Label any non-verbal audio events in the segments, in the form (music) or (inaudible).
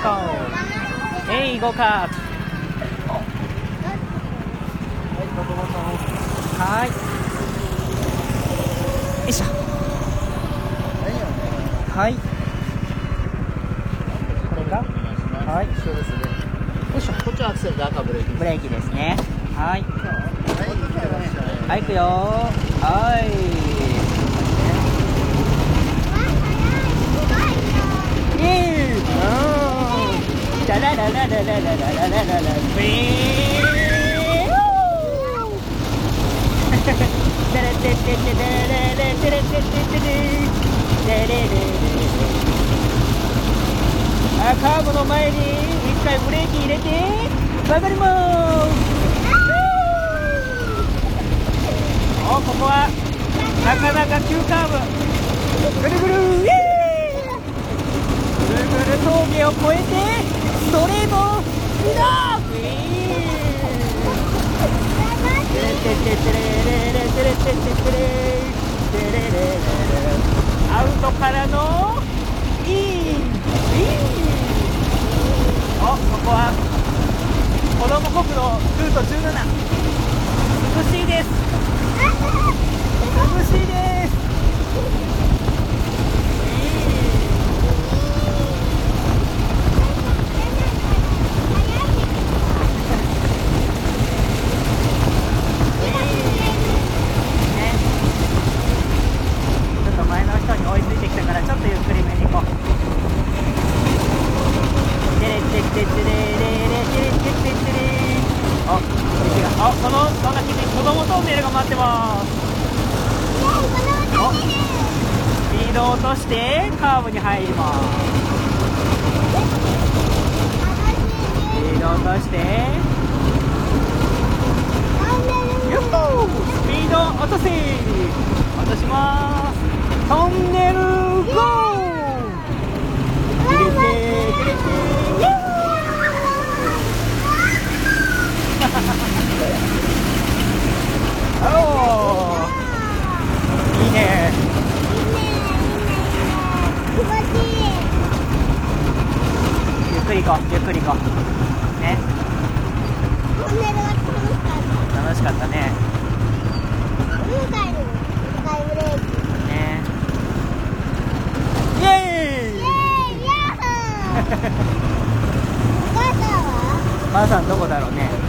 行こうえい。行こうかはい。よい。しょはい。これがはい。一緒ですね。よい。しょこっちはアクセルで赤ブレーキ。ブレーキですねはい。はい、行くよはい。イエーイララララララララララララブイーンテレテテテテレレテレテテテテテテレレレあカーブの前に一回ブレーキ入れて曲がりますおここはなかなか急カーブぐるぐるぐるぐる峠を越えてドレーボンダーーアウトからのインインおここは子供国のルート17美しいです美しいですテレテレレレテレテテテレあ、道があ、そのその先に子供トンネルが待ってますスピードを落としてカーブに入りますスピードを落としてよっほースピード落とせ落としますトンネルゴー入れて入れてイエーイおーいいね。ゆっくり行こうゆっくり行こう。ね。楽しかったね。ね。イエーイ。(laughs) 母さんどこだろうね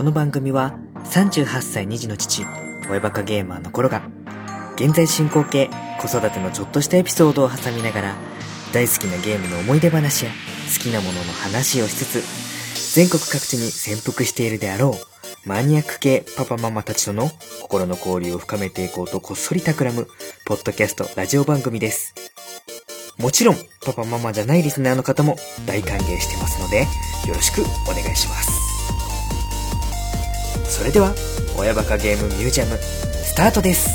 この番組は38歳2児の父、親バカゲーマーの頃が、現在進行形、子育てのちょっとしたエピソードを挟みながら、大好きなゲームの思い出話や好きなものの話をしつつ、全国各地に潜伏しているであろう、マニアック系パパママたちとの心の交流を深めていこうとこっそり企む、ポッドキャストラジオ番組です。もちろん、パパママじゃないリスナーの方も大歓迎してますので、よろしくお願いします。それでは、親バカゲームミュージアム、スタートです。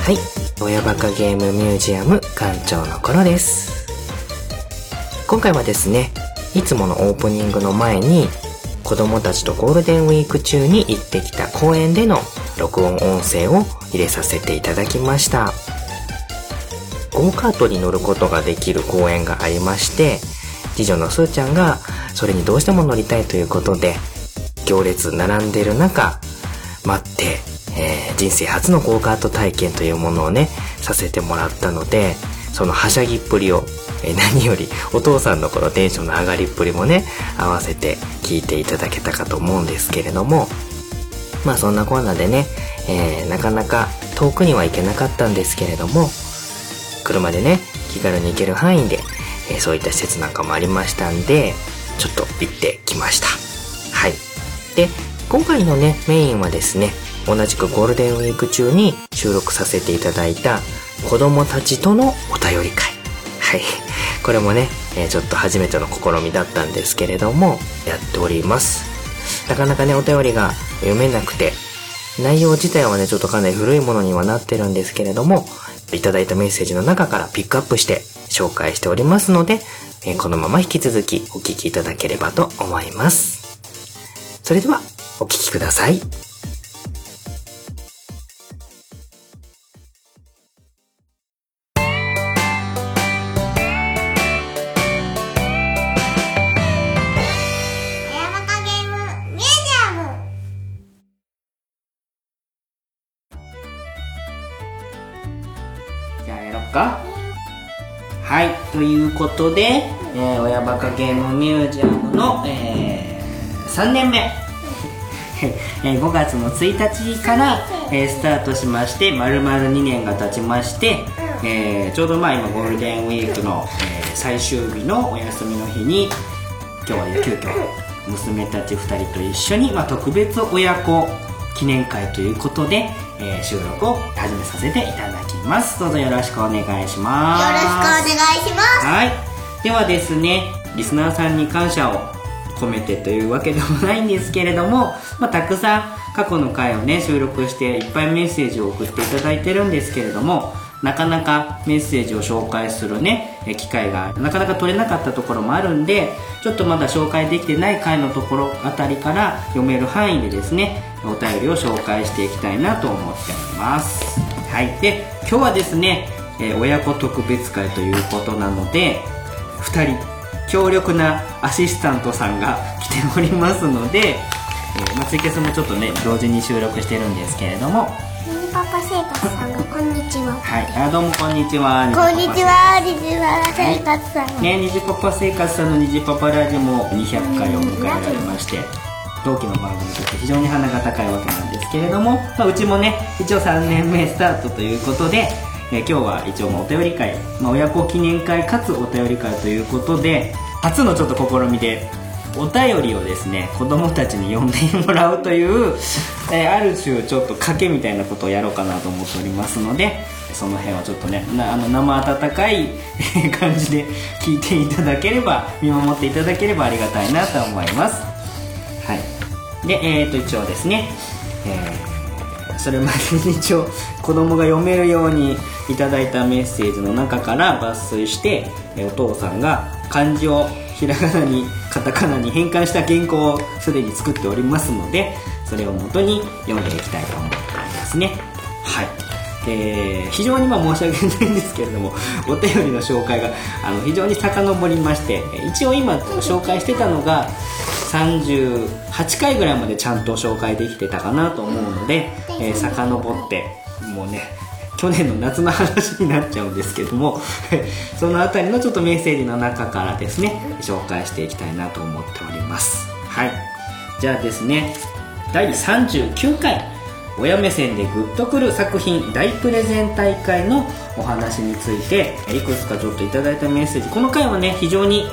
はい、親バカゲームミュージアム館長の頃です。今回はですね、いつものオープニングの前に、子供たちとゴールデンウィーク中に行ってきた公園での録音音声を入れさせていただきました。ゴーカートに乗ることができる公園がありまして、次女のすーちゃんがそれにどうしても乗りたいということで、行列並んでる中、待って、えー人生初のゴーカート体験というものをね、させてもらったので、そのはしゃぎっぷりをえー何よりお父さんのこのテンションの上がりっぷりもね合わせて聞いていただけたかと思うんですけれどもまあそんなこんなでね、えーなかなか遠くには行けなかったんですけれども車でね気軽に行ける範囲で、えーそういった施設なんかもありましたんでちょっと行ってきました。はい。で今回のねメインはですね同じくゴールデンウィーク中に収録させていただいた子供たちとのお便り会。はい。これもね、えーちょっと初めての試みだったんですけれどもやっております。なかなかねお便りが読めなくて内容自体はねちょっとかなり古いものにはなってるんですけれどもいただいたメッセージの中からピックアップして紹介しておりますので、えーこのまま引き続きお聞きいただければと思います。それではお聞きください。ことで、えー親バカゲームミュージアムの、え3年目。(laughs) えー5月の1日から、えースタートしまして丸々2年が経ちまして、えーちょうどまあ今ゴールデンウィークの、えー最終日のお休みの日に今日は急遽娘たち2人と一緒に、まあ、特別親子記念会ということで、えー収録を始めさせていただきます。どうぞよろしくお願いします。よろしくお願いします。はい。ではですねリスナーさんに感謝を込めてというわけでもないんですけれども、まあ、たくさん過去の回をね収録していっぱいメッセージを送っていただいてるんですけれどもなかなかメッセージを紹介するね機会がなかなか取れなかったところもあるんでちょっとまだ紹介できてない回のところあたりから読める範囲でですねお便りを紹介していきたいなと思っております。はい。で今日はですね、え親子特別会ということなので2人強力なアシスタントさんが来ておりますので、えま、ツイキャスもちょっとね同時に収録してるんですけれども。パパ生活さんがこんにちは。はい。あどうもこんにちは。こんにちはリズワ生活さん。ねにじパパ生活さんのにじパパラジオも200回を迎えられまして同期の番組として非常に鼻が高いわけなんですけれども、まあ、うちもね一応3年目スタートということで、えー今日は一応まあお便り会、まあ、親子記念会かつお便り会ということで初のちょっと試みでお便りをですね子供たちに読んでもらうという、えーある種ちょっと賭けみたいなことをやろうかなと思っておりますのでその辺はちょっとねあの生温かい感じで聞いていただければ見守っていただければありがたいなと思います。はい。でえー、と一応ですね、えーそれまでに一応子供が読めるようにいただいたメッセージの中から抜粋して、お父さんが漢字をひらがなにカタカナに変換した原稿をすでに作っておりますのでそれを元に読んでいきたいと思っておりますね。はい。で非常にまあ申し訳ないんですけれども (laughs) お便りの紹介があの非常に遡りまして一応今紹介してたのが38回ぐらいまでちゃんと紹介できてたかなと思うので、えー、遡ってもうね去年の夏の話になっちゃうんですけども (laughs) そのあたりのちょっとメッセージの中からですね紹介していきたいなと思っております。はい。じゃあですね第39回親目線でグッとくる作品大プレゼン大会のお話についていくつかちょっといただいたメッセージ。この回はね非常に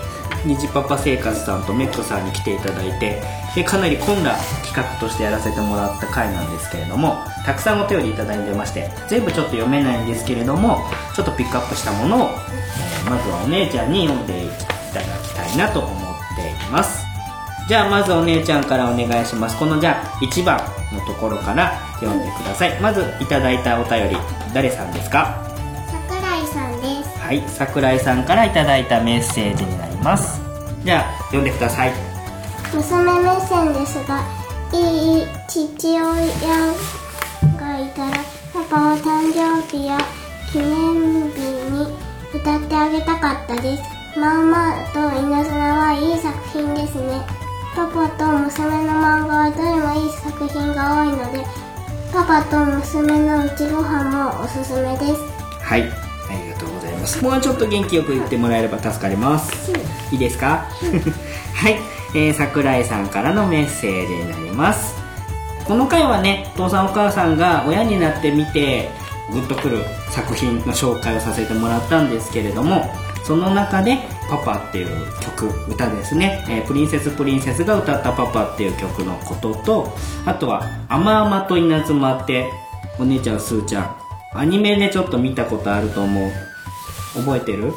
虹パパ生活さんとメットさんに来ていただいてでかなり混んだ企画としてやらせてもらった回なんですけれどもたくさんお便りいただいてまして全部ちょっと読めないんですけれどもちょっとピックアップしたものを、えーまずはお姉ちゃんに読んでいただきたいなと思っています。じゃあまずお姉ちゃんからお願いします。このじゃあ1番のところから読んでください。まずいただいたお便り誰さんですか？桜井さんです。はい桜井さんからいただいたメッセージになりますじゃあ読んでください。娘目線ですがいい父親がいたらパパは誕生日や記念日に歌ってあげたかったです。まあまあと稲妻はいい作品ですね。パパと娘の漫画はどれもいい作品が多いのでパパと娘のうちご飯もおすすめです。はいありがとうございます。もうちょっと元気よく言ってもらえれば助かります。いいですか？はい、えー、桜井さんからのメッセージになります。この回はねお父さんお母さんが親になってみてグッとくる作品の紹介をさせてもらったんですけれどもその中で「パパ」っていう曲歌ですね、えープリンセスプリンセスが歌った「パパ」っていう曲のこととあとは「あまあまと稲妻」ってお姉ちゃんすーちゃん。アニメでちょっと見たことあると思う。覚えてる？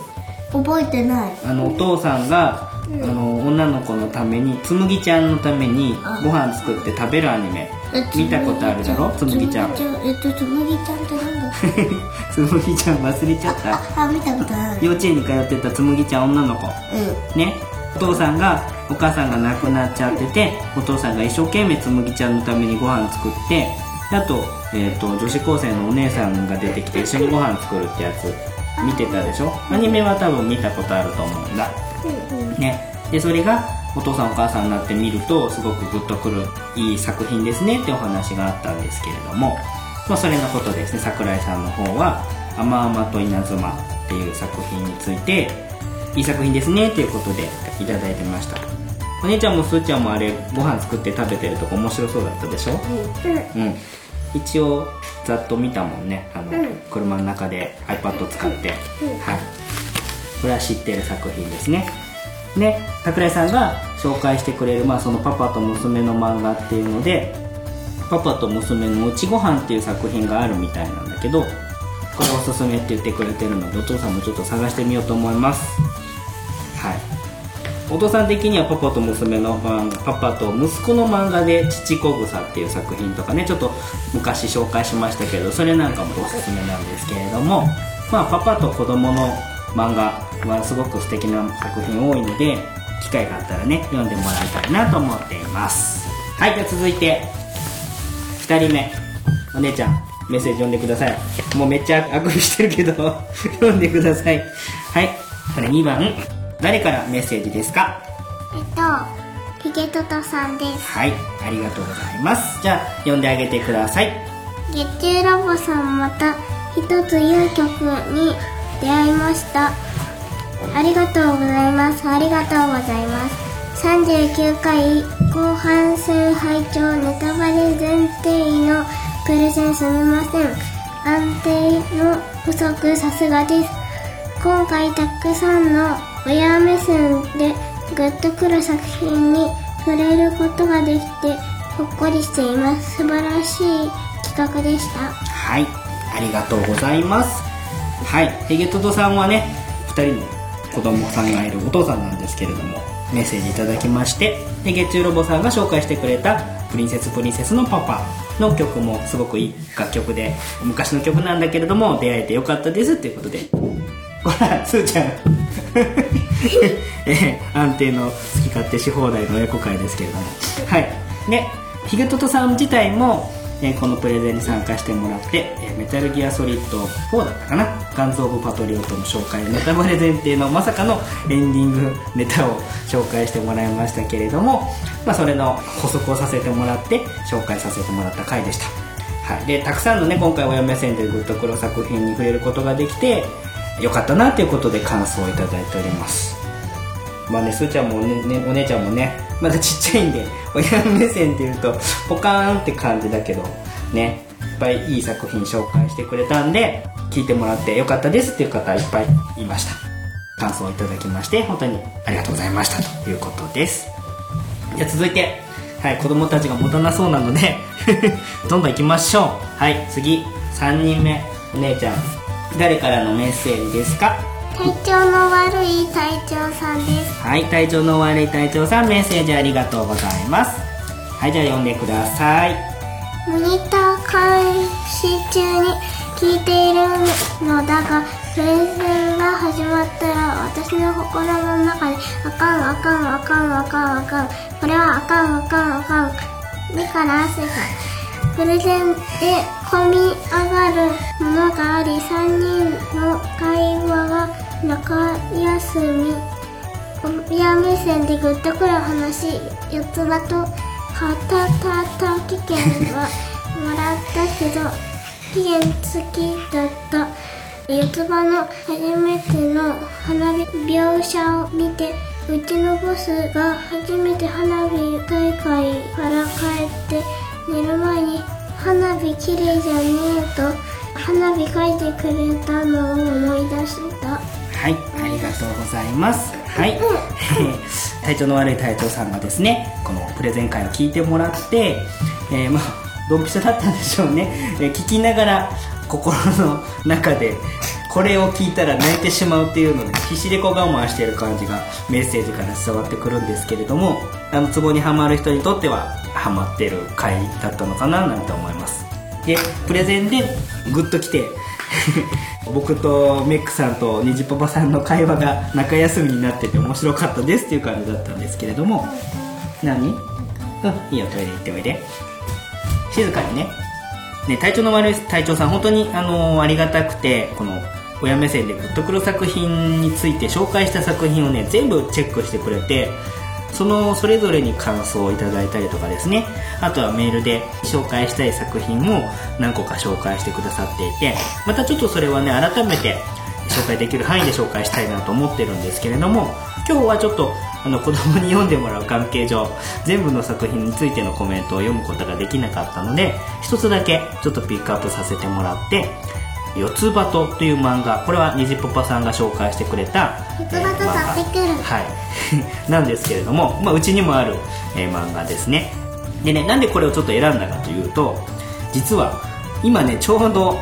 覚えてない。あのお父さんが、あの女の子のためにつむぎちゃんのためにご飯作って食べるアニメ。見たことあるだろ？つむぎちゃんえっとつむぎちゃんってなんだ？(laughs) つむぎちゃん忘れちゃった。あ見たことある。幼稚園に通ってたつむぎちゃん女の子。うね。お父さんがお母さんが亡くなっちゃっててお父さんが一生懸命つむぎちゃんのためにご飯作ってであと,、えー、と女子高生のお姉さんが出てきて一緒にご飯作るってやつ見てたでしょ？アニメは多分見たことあると思うんだ。ね。でそれがお父さんお母さんになって見るとすごくグッとくるいい作品ですねってお話があったんですけれども、まあ、それのことですね。桜井さんの方は「あまあまと稲妻」っていう作品についていい作品ですねっていうことでいただいてました。お姉ちゃんもすーちゃんもあれご飯作って食べてるとこ面白そうだったでしょ？うん一応ざっと見たもんね。あの、車の中で iPad 使って、はい。これは知ってる作品ですね。で桜井さんが紹介してくれる、まあ、そのパパと娘の漫画っていうのでパパと娘のうちご飯っていう作品があるみたいなんだけどこれおすすめって言ってくれてるのでお父さんもちょっと探してみようと思います。はいお父さん的にはパパと娘の漫画パパと息子の漫画で「父子草」っていう作品とかねちょっと昔紹介しましたけどそれなんかもおすすめなんですけれどもまあパパと子供の漫画はすごく素敵な作品多いので機会があったらね読んでもらいたいなと思っています。はいじゃあ続いて2人目。お姉ちゃんメッセージ読んでください。もうめっちゃあくびしてるけど (laughs) 読んでください。はいこれ2番。誰からメッセージですか？えっとヒゲトトさんです。はいありがとうございます。じゃあ読んであげてください。月中ラボさんまた一ついい曲に出会いました。ありがとうございます。ありがとうございます。39回後半戦拝聴ネタバレ前提のプレゼンすみません。安定の不足さすがです。今回たくさんの親目線でグッとくる作品に触れることができてほっこりしています。素晴らしい企画でした。はい。ありがとうございます。はい。ヘゲトトさんはね2人の子供さんがいるお父さんなんですけれどもメッセージいただきましてで月中ロボさんが紹介してくれた「プリンセスプリンセスのパパ」の曲もすごくいい楽曲で昔の曲なんだけれども出会えてよかったですっていうことで。ほらすーちゃん。(laughs) えー安定の好き勝手し放題の親子会ですけれども。はい。でヒゲトトさん自体も、えーこのプレゼンに参加してもらって、えーメタルギアソリッド4だったかな。ガンズ・オブ・パトリオットの紹介ネタバレ前提のまさかのエンディングネタを紹介してもらいましたけれども、まあ、それの補足をさせてもらって紹介させてもらった回でしたはい、でたくさんのね今回親目線でグッとくる作品に触れることができてよかったなということで感想をいただいております。まあねすーちゃんもねねお姉ちゃんもねまだちっちゃいんで (laughs) 親目線っていうとポカーンって感じだけどねいっぱいいい作品紹介してくれたんで聞いてもらってよかったですっていう方いっぱいいました。感想をいただきまして本当にありがとうございましたということです。じゃあ続いて、はい、子供たちが持たなそうなので (laughs) どんどん行きましょう。はい次。3人目。お姉ちゃん。誰からのメッセージですか？体調の悪い隊長さんです。はい体調の悪い隊長さんメッセージありがとうございます。はいじゃあ読んでください。モニター監視中に聞いているのだがプレゼンが始まったら私の心の中であかんあかんあかんあかんあかん。これはあかんあかんあかん。目から汗がプレゼンで込み上がるものがあり3人の会話が中休み。親目線でグッとくる話4つだとはたたた期限はもらったけど (laughs) 期限付きだった。四つ葉の初めての花火描写を見てうちのボスが初めて花火大会から帰って寝る前に花火綺麗じゃねえと花火描いてくれたのを思い出したはい、ありがとうございます。はい、(laughs) 体調の悪い隊長さんがですね、このプレゼン会を聞いてもらって、えーまあ、ドンピシャだったんでしょうね。えー聞きながら、心の中で、これを聞いたら泣いてしまうっていうので、必死でこう我慢している感じがメッセージから伝わってくるんですけれども、あの、ツボにはまる人にとっては、ハマってる回だったのかななんて思います。でプレゼンでグッと来て (laughs) 僕とメックさんとニジパパさんの会話が中休みになってて面白かったですっていう感じだったんですけれども。何？うんいいよトイレ行っておいで。静かにね。ね体調の悪い隊長さん本当にあのありがたくてこの親目線でグッとくる作品について紹介した作品をね全部チェックしてくれてそのそれぞれに感想をいただいたりとかですね。あとはメールで紹介したい作品も何個か紹介してくださっていてまたちょっとそれはね改めて紹介できる範囲で紹介したいなと思ってるんですけれども今日はちょっとあの子供に読んでもらう関係上全部の作品についてのコメントを読むことができなかったので一つだけちょっとピックアップさせてもらって「四つ葉と」という漫画これは虹パパさんが紹介してくれた四つ葉と取ってくる。はい。(laughs) なんですけれども、まあ、うちにもある、えー漫画ですね。でねなんでこれをちょっと選んだかというと実は今ねちょうど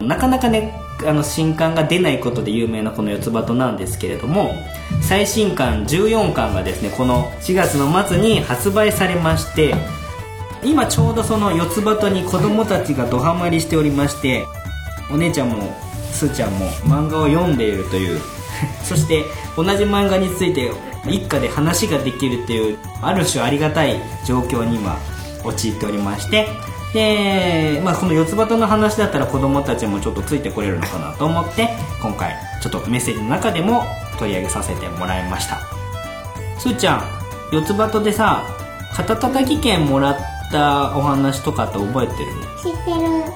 なかなかねあの新刊が出ないことで有名なこの四つ葉となんですけれども最新刊14巻がですねこの4月の末に発売されまして今ちょうどその四つ葉とに子供たちがドハマりしておりましてお姉ちゃんもすーちゃんも漫画を読んでいるという (laughs) そして同じ漫画について一家で話ができるっていうある種ありがたい状況に今陥っておりましてで、まあ、この四つ葉との話だったら子供たちもちょっとついてこれるのかなと思って今回ちょっとメッセージの中でも取り上げさせてもらいました。すーちゃん四つ葉とでさ肩たたき券もらったお話とかって覚えてる？知って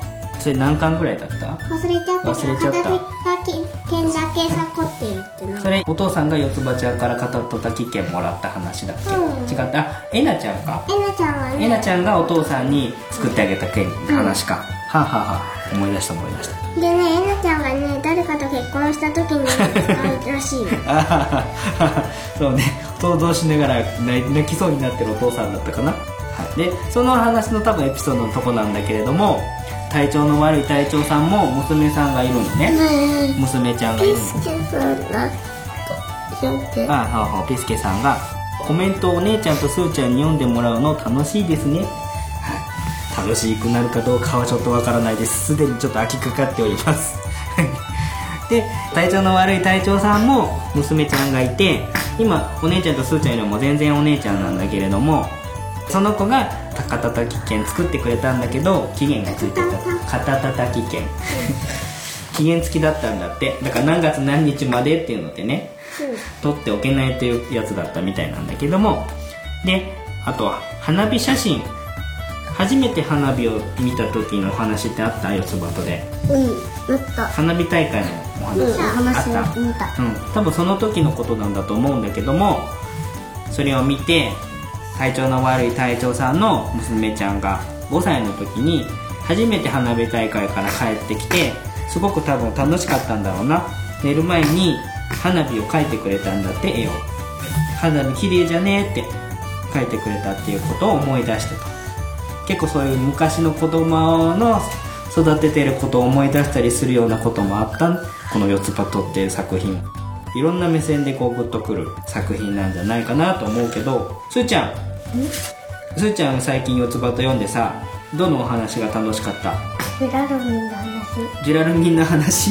るそれ何巻ぐらいだった？忘れちゃった。忘れちゃった。片手剣だけさこって言ってな。それお父さんが四つ葉ちゃんから肩たたき券もらった話だっけ、うん。違った？あえなちゃんか。えなちゃんはね。えなちゃんがお父さんに作ってあげた券の話か、はあ、はあはあ、思い出した思い出した。でねえなちゃんがね誰かと結婚した時に使うらしい (laughs) そうね。想像しながら泣泣きそうになってるお父さんだったかな、はい、でその話の多分エピソードのとこなんだけれども体調の悪い隊長さんも娘さんがいるのね。ね娘ちゃんがいるのえピスケさんだって言って。あはあはあピスケさんがコメントをお姉ちゃんとスーちゃんに読んでもらうの楽しいですね。はい。楽しくなるかどうかはちょっとわからないです。すでにちょっと飽きかかっております。(laughs) で体調の悪い隊長さんも娘ちゃんがいて今お姉ちゃんとスーちゃんよりも全然お姉ちゃんなんだけれどもその子が肩たたき券作ってくれたんだけど期限がついてた。肩たたき券期限付きだったんだって。だから何月何日までっていうのでね撮っておけないというやつだったみたいなんだけども。であとは花火写真。初めて花火を見た時のお話ってあった四つ葉とで。うん打った。花火大会のおうん話、話を見た。うん、多分その時のことなんだと思うんだけどもそれを見て体調の悪い隊長さんの娘ちゃんが5歳の時に初めて花火大会から帰ってきてすごく多分楽しかったんだろうな。寝る前に花火を描いてくれたんだって絵を。花火綺麗じゃねえって描いてくれたっていうことを思い出してと結構そういう昔の子供の育ててることを思い出したりするようなこともあった。この「四つ葉と」っていう作品。いろんな目線でこうグッとくる作品なんじゃないかなと思うけどすーちゃんすーちゃん最近四つ葉と読んでさどのお話が楽しかった？ジュラルミンの話。ジュラルミンの話？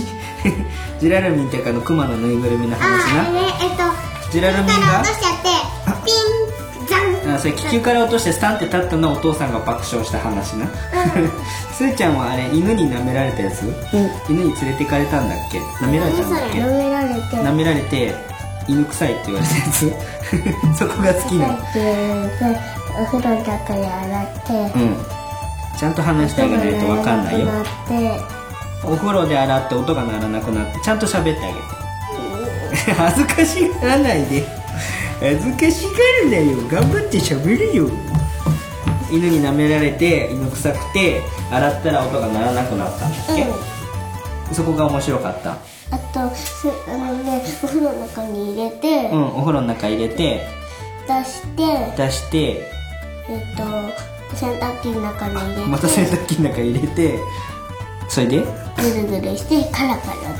(laughs) ジュラルミンっていうかあのクマのぬいぐるみのあ話な。あれえっとジュラルミンが？落としちゃってピンザン。あそれ気球から落としてスタンって立ったのをお父さんが爆笑した話な。(laughs) すーちゃんはあれ犬に舐められたやつ、犬に連れて行かれたんだっけ？舐められたんだっけ？舐められて。舐められて犬臭いって言われたやつ。(laughs) そこが好きなの。ってお風呂の中で洗ってうん。ちゃんと話してあげないと分かんないよ。なってお風呂で洗って音が鳴らなくなってちゃんと喋ってあげて。恥ずかしがらないで。恥ずかしがるなよ。頑張って喋るよ。犬に舐められて犬臭くて洗ったら音が鳴らなくなったんだっけ、そこが面白かった。あとすあのねお風呂の中に入れて、うんお風呂の中入れて出して出してえっと洗濯機の中に入れてまた洗濯機の中入れてそれで？ぐるぐるしてカラカラっ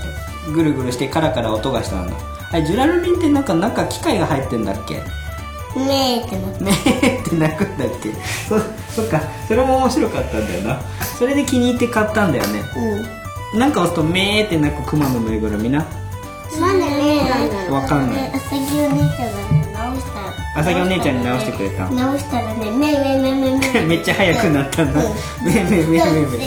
てぐるぐるしてカラカラ音がしたんだあれジュラルミンってなんか中機械が入ってんだっけ？めーってなって。めーって鳴くんだっけ？そそっかそれも面白かったんだよな。それで気に入って買ったんだよね。うん。なんか押すとめーって鳴くクマのぬいぐるみな。なんでねわかんない。あさぎお姉ちゃんがね直した。らあさぎお姉ちゃんに直してくれた直したらねめめめめめめっちゃ速くなったんだ。めめめめめず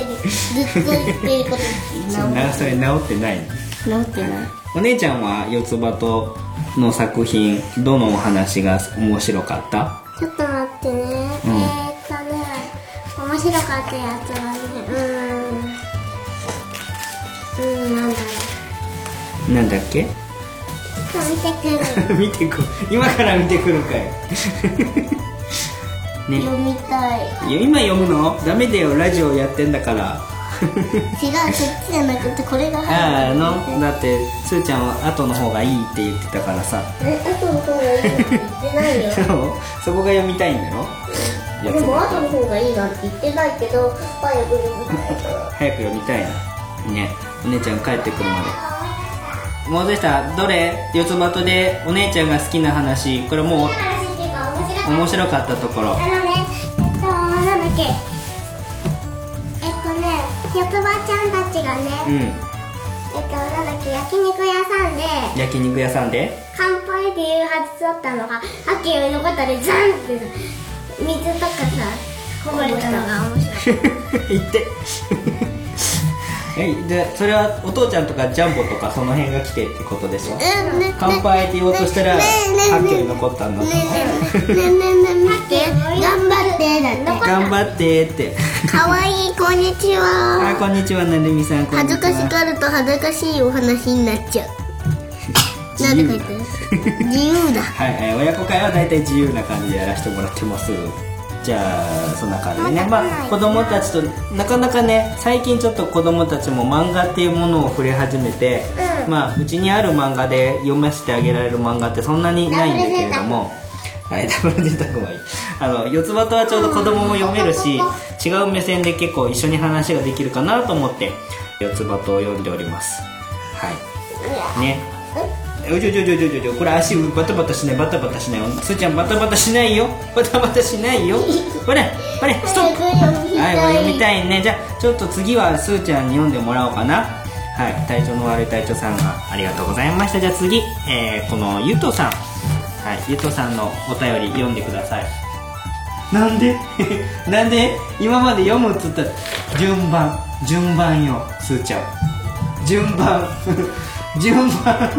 っと言ってることなそれ直ってない。直ってない。お姉ちゃんは四つ葉との作品どのお話が面白かった？ちょっと待ってね、うん。えーっとね面白かったやつはねうーん。うーんなんだろう。なんだっけ？見てくる。見てく今から見てくるかい。(laughs) ね。読みたい。いや今読むの？ダメだよ。ラジオやってんだから。(laughs) 違うそっちじゃなくてこれがああ入のだってすーちゃんは後の方がいいって言ってたからさ。え後の方がいいって言ってないよ。(laughs) そうそこが読みたいんだろ？でも後の方がいいなんて言ってないけど早く読みたい。早く読みたいな。ね。お姉ちゃん帰ってくるまでもうどうした？どれ？四つ葉とでお姉ちゃんが好きな話。これもう面白かったところ。あのね、えっと、なんだっけ。えっとね、四つ葉ちゃんたちがね、うん。えっと、なんだっけ、焼肉屋さんで、焼肉屋さんで？乾杯っていうはずだったのが、秋よりのことでザンってさ、水とかさ、こぼれたのが面白い。(laughs) 言ってえでそれはお父ちゃんとかジャンボとかその辺が来てってことでしょうんね乾杯って言おうとしたらねえねえね。えはっきり残ったんだねえねえねえねえねえ見て、頑張って、だって。頑張ってって。かわいい、こんにちあは。こんにちはなるみさん恥ずかしがると恥ずかしいお話になっちゃう。(laughs) なんで書いてる？自由。だ。(laughs) はい、えー親子会は大体自由な感じでやらせてもらってますじゃあそんな感じでね。まあ子供たちとなかなかね最近ちょっと子供たちも漫画っていうものを触れ始めて、まあうちにある漫画で読ませてあげられる漫画ってそんなにないんだけれどもはいダブル贅沢はいい。あの四つ葉とはちょうど子供も読めるし違う目線で結構一緒に話ができるかなと思って四つ葉とを読んでおります。はい。ねおちょちょちょちょちょこれ足バタバタしないバタバタしないすーちゃんバタバタしないよ。バタバタしないよ。ほれほれストップ。はい読みたいね。じゃあちょっと次はすーちゃんに読んでもらおうかな。はい体調の悪い隊長さんがありがとうございました。じゃあ次、えー、このゆとさん。はいゆとさんのお便り読んでください。なんで？(laughs) なんで？今まで読むっつったら順番順番よすーちゃん。順番。(laughs) 順番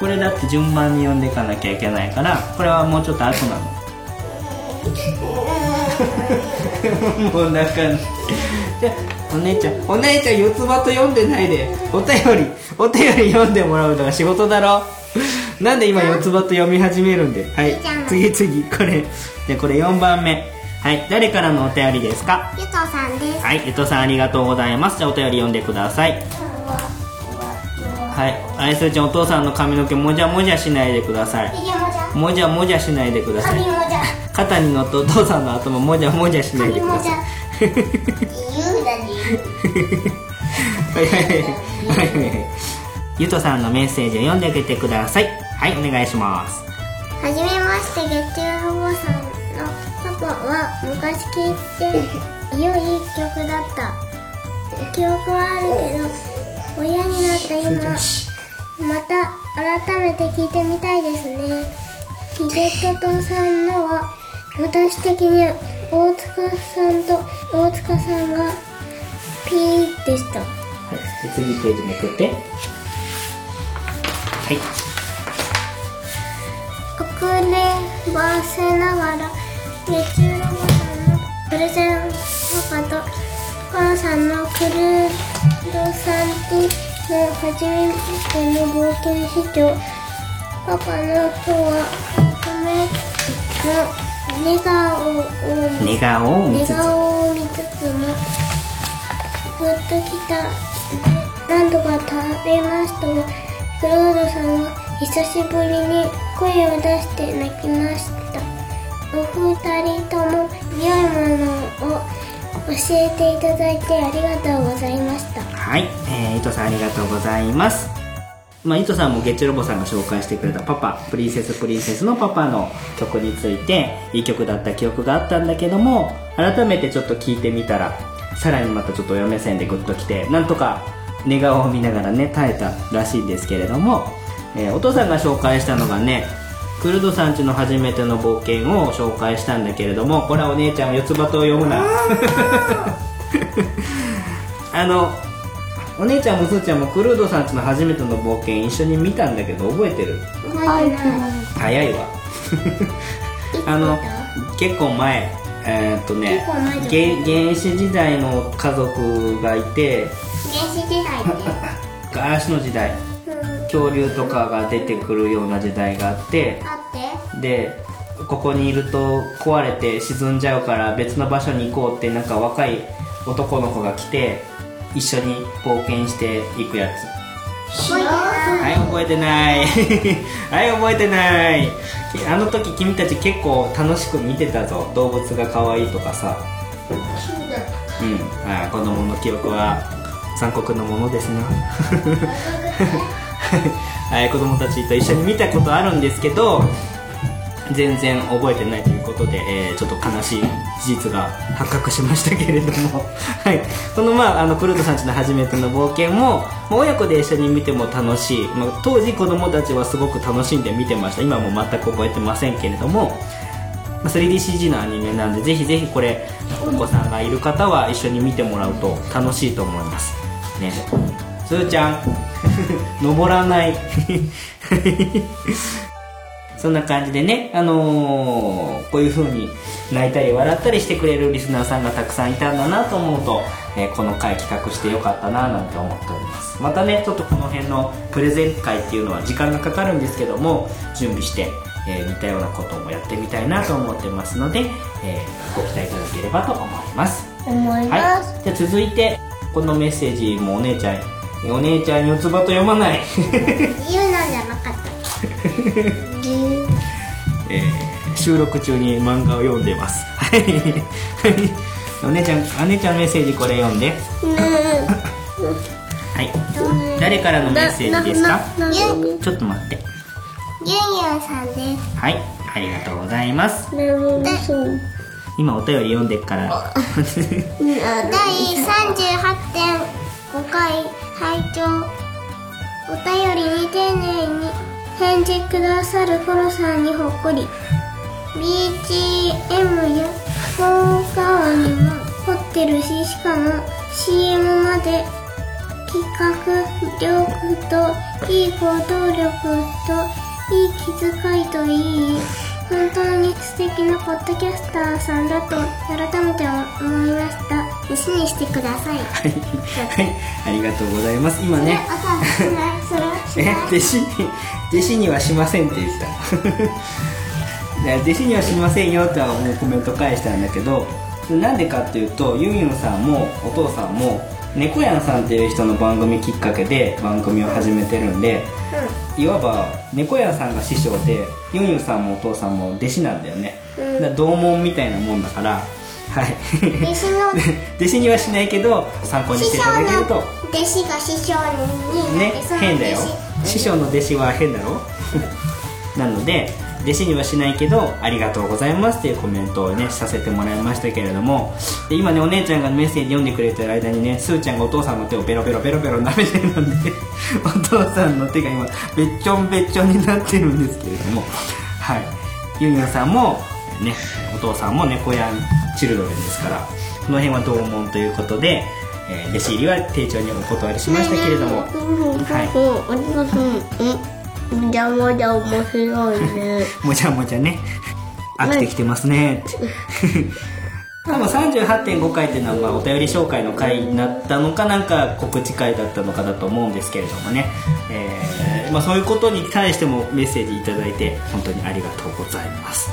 これだって順番に読んでいかなきゃいけないからこれはもうちょっと後なの。(laughs) もうないじゃあお姉ちゃんお姉ちゃん四つ葉と読んでないで。お便りお便り読んでもらうのが仕事だろ。なんで今四つ葉と読み始めるんで？はい。次次これ。でこれ4番目。はい。誰からのお便りですか？ゆとさんです。はい。江戸さんありがとうございます。じゃあお便り読んでくださいはい。あやすーちゃんお父さんの髪の毛もじゃもじゃしないでください。もじゃ、もじゃしないでください。髪もじゃ、肩に乗ってお父さんの頭もじゃもじゃしないでください。髪もじゃ。自由だ自由。はいはいはい。はいはいゆとさんのメッセージを読んであげてください。はいお願いします。はじめまして、月中お坊さんのパパは昔聴いて良い曲だった。記憶はあるけど、親になった今、また改めて聞いてみたいですね。秀人さんのは、私的には大塚さんと大塚さんがピーでした。はいで次ページめくってはい遅ればせながら月中のプレゼンパパとコロさんのクルードさんとの初めての冒険史上パパの方は夢の寝顔を寝顔を見つつ顔を見つつもぐっときた何度か食べましたがクロードさんは久しぶりに声を出して泣きましたお二人とも良いものを教えていただいてありがとうございました。はい、えー、糸さんありがとうございます。まあ、糸さんもゲッチロボさんが紹介してくれた「パパプリンセスプリンセスのパパ」の曲についていい曲だった記憶があったんだけども改めてちょっと聞いてみたらさらにまたちょっと親目線でグッときてなんとか寝顔を見ながらね耐えたらしいんですけれども、えーお父さんが紹介したのがねクルドさんちの初めての冒険を紹介したんだけれどもこれはお姉ちゃんは四つ葉と読むな。(laughs) あのお姉ちゃんもすーちゃんもクルードさんちの初めての冒険一緒に見たんだけど覚えてる？覚えて早いわ。あの結構前。えーっとね原始時代の家族がいて原始時代って？(laughs) 嵐の時代。うん恐竜とかが出てくるような時代があってでここにいると壊れて沈んじゃうから別の場所に行こうってなんか若い男の子が来て一緒に冒険していくやつ。覚えてない。はい覚えてない。(laughs) はい覚えてない。あの時君たち結構楽しく見てたぞ。動物が可愛いとかさ。うん。あ子供の記憶は残酷なものですな (laughs) はい子供たちと一緒に見たことあるんですけど全然覚えてないということで、えーちょっと悲しい事実が発覚しましたけれども、(laughs) はい、この,、まあ、あのクルードさんちの初めての冒険も親子で一緒に見ても楽しい、まあ、当時子供たちはすごく楽しんで見てました。今も全く覚えてませんけれども、ま 3DCG のアニメなんでぜひぜひこれお子さんがいる方は一緒に見てもらうと楽しいと思います。ね。すーちゃん。(laughs) 登らない。(laughs) そんな感じでね、あのーこういう風に泣いたり笑ったりしてくれるリスナーさんがたくさんいたんだなと思うと、えーこの回企画してよかったななんて思っております。またねちょっとこの辺のプレゼン会っていうのは時間がかかるんですけども準備して、えー似たようなこともやってみたいなと思ってますので、えーご期待いただければと思います。思いまはい。す、じゃあ続いてこのメッセージもお姉ちゃんお姉ちゃんに四つ葉と読まない。自由なんじゃなかった。(laughs) えー収録中に漫画を読んでます。はい。はい。お姉ちゃん姉ちゃんのメッセージこれ読んで。ねはい。誰からのメッセージですか？ちょっと待って。ゆんゆんさんです。はい。ありがとうございます。で今お便り読んでっから。第38.5 5回拝聴お便りに丁寧に返事くださるフォロさんにほっこり。BGM や効果音にも凝ってるししかも CM まで企画力といい行動力といい気遣いといい。本当に素敵なポッドキャスターさんだと改めて思いました。弟子にしてください。はい。はい。ありがとうございます。今ね。それそれ。弟子に弟子にはしませんって言った。(laughs) で弟子にはしませんよとはもうコメント返したんだけどなんでかっていうとユンユンさんもお父さんも猫やんさんっていう人の番組きっかけで番組を始めてるんでいわば猫やんさんが師匠でユンユンさんもお父さんも弟子なんだよね、うん。同門みたいなもんだからはい。弟子の (laughs) 弟子にはしないけど参考にしていただけると。弟子が師匠になね変だよ。師匠の弟子は変だろ。(laughs) なので弟子にはしないけどありがとうございますっていうコメントをねさせてもらいましたけれどもで今ねお姉ちゃんがメッセージ読んでくれてる間にねすーちゃんがお父さんの手をベロベロベロベロ舐めてるのでお父さんの手が今べっちょんべっちょんになってるんですけれどもはいユンユンさんもねお父さんも猫やんチルドレンですからこの辺は同門ということで、えー弟子入りは丁重にお断りしましたけれども、はいお父さんうんもじゃもじゃ面白いね。(laughs) もじゃもじゃね。飽きてきてますね。多分38.5回っていうのはまあお便り紹介の回になったのかなんか告知会だったのかだと思うんですけれどもね、えーまあ、そういうことに対してもメッセージいただいて本当にありがとうございます。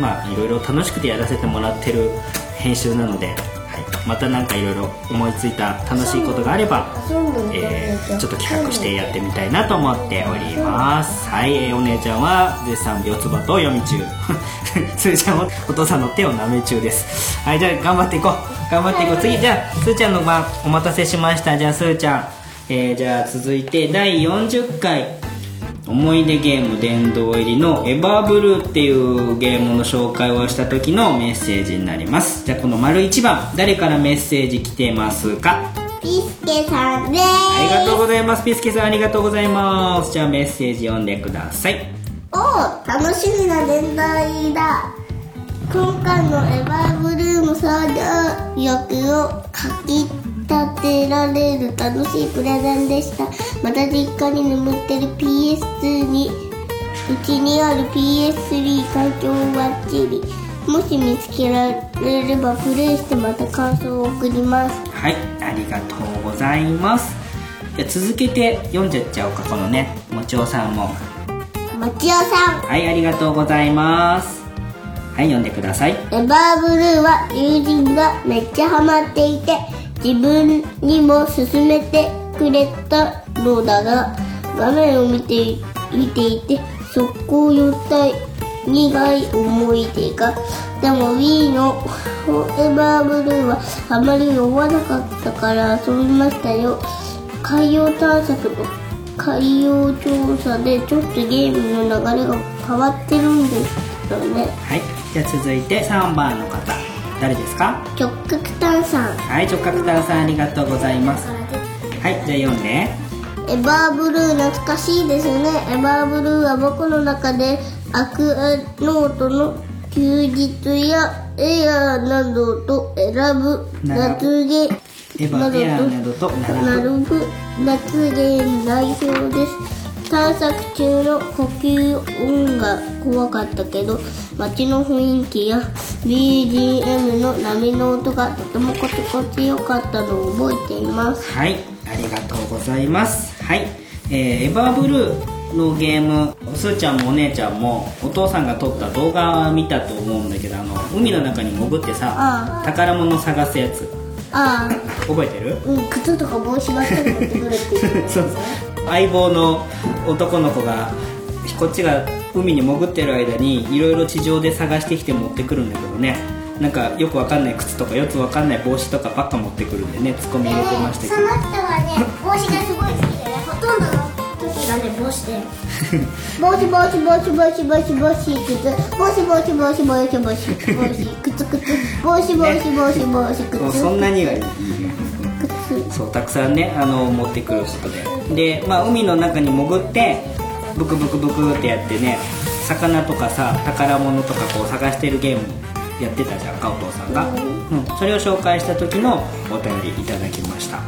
まあいろいろ楽しくてやらせてもらってる編集なので、はい、またなんかいろいろ思いついた楽しいことがあればえーちょっと企画してやってみたいなと思っております。はい、えーお姉ちゃんは絶賛四つ葉と読み中。(laughs) すーちゃんはお父さんの手を舐め中です。はい。じゃあ頑張っていこう。頑張っていこう。次。じゃあすーちゃんの番お待たせしました。じゃあすーちゃん、えーじゃあ続いて第40回思い出ゲーム殿堂入りの「エバーブルー」っていうゲームの紹介をした時のメッセージになりますじゃあこの丸1番誰からメッセージ来てますか？ピスケさんですありがとうございます。ピスケさんありがとうございます。じゃあメッセージ読んでください。おお楽しみな年代だ今回のエヴァーブルーム創業欲をかき立てられる楽しいプレゼンでしたまた実家に眠ってる PS2 にうちにある PS3 環境バッチリもし見つけられればプレイしてまた感想を送りますはい、ありがとうございます。じゃあ続けて読んじゃっちゃおうか、このね、もちおさんも。もちおさんはい、ありがとうございます。はい、読んでください。エバーブルーは友人がめっちゃハマっていて自分にも勧めてくれたのだが画面を見て見ていて速攻寄った苦い思い出が。でも Wii のエバーブルーはあまり酔わなかったから遊びましたよ。海洋探索と海洋調査でちょっとゲームの流れが変わってるんですよね。はい、じゃあ続いて3番の方。誰ですか？直角炭酸はい、直角炭さんありがとうございます。はい、じゃあ読んで。エバーブルー懐かしいですねエバーブルーは僕の中でアクアノートの休日やエアーなどと選ぶ夏ゲーエヴァエアーなどと。並ぶ夏ゲーム代表です探索中の呼吸音が怖かったけど街の雰囲気や BGM の波の音がとてもコツコツ良かったのを覚えています。はい、ありがとうございます。はい、えーエバーブルーのゲーム、すーちゃんもお姉ちゃんもお父さんが撮った動画見たと思うんだけど、あの海の中に潜ってさあ、宝物探すやつ、あ覚えてる？あうん靴とか帽子ばってくるってい (laughs) うそう相棒の男の子がこっちが海に潜ってる間にいろいろ地上で探してきて持ってくるんだけどね。なんかよくわかんない靴とかよくわかんない帽子とかばっか持ってくるんでね。ツッコミ入れてましたけど。その人はね帽子がすごい好きでねほとんどの時がね帽子で。帽子帽子帽子帽子帽子帽子靴帽子帽子帽子帽子帽子帽子靴靴帽子帽子帽子帽子靴もうそんなにはいい。靴そうたくさんねあの持ってくることで。で、まあ、海の中に潜ってブクブクブクってやってね魚とかさ宝物とかこう探してるゲームやってたじゃんかお父さんが、うん、それを紹介した時のお便りいただきました。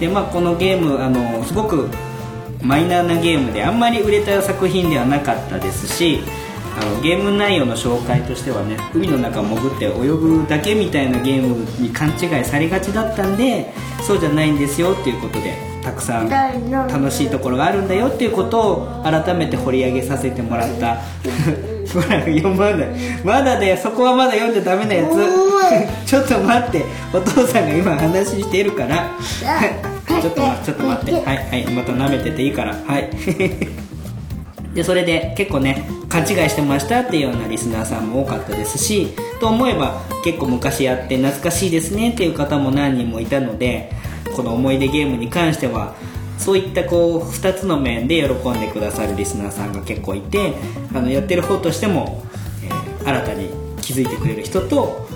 でまあこのゲームあのすごくマイナーなゲームであんまり売れた作品ではなかったですしあのゲーム内容の紹介としてはね海の中潜って泳ぐだけみたいなゲームに勘違いされがちだったんでそうじゃないんですよっていうことでたくさん楽しいところがあるんだよっていうことを改めて掘り上げさせてもらった。(laughs) ほら読まない。まだねそこはまだ読んじゃダメなやつ。(laughs) ちょっと待って。お父さんが今話してるから。(laughs) ちょっと待ってちょっと待って。はいはい。また舐めてていいから。はいでそれで結構ね勘違いしてましたっていうようなリスナーさんも多かったですしと思えば結構昔やって懐かしいですねっていう方も何人もいたのでこの思い出ゲームに関してはそういったこう2つの面で喜んでくださるリスナーさんが結構いてあのやってる方としても、えー新たに気づいてくれる人と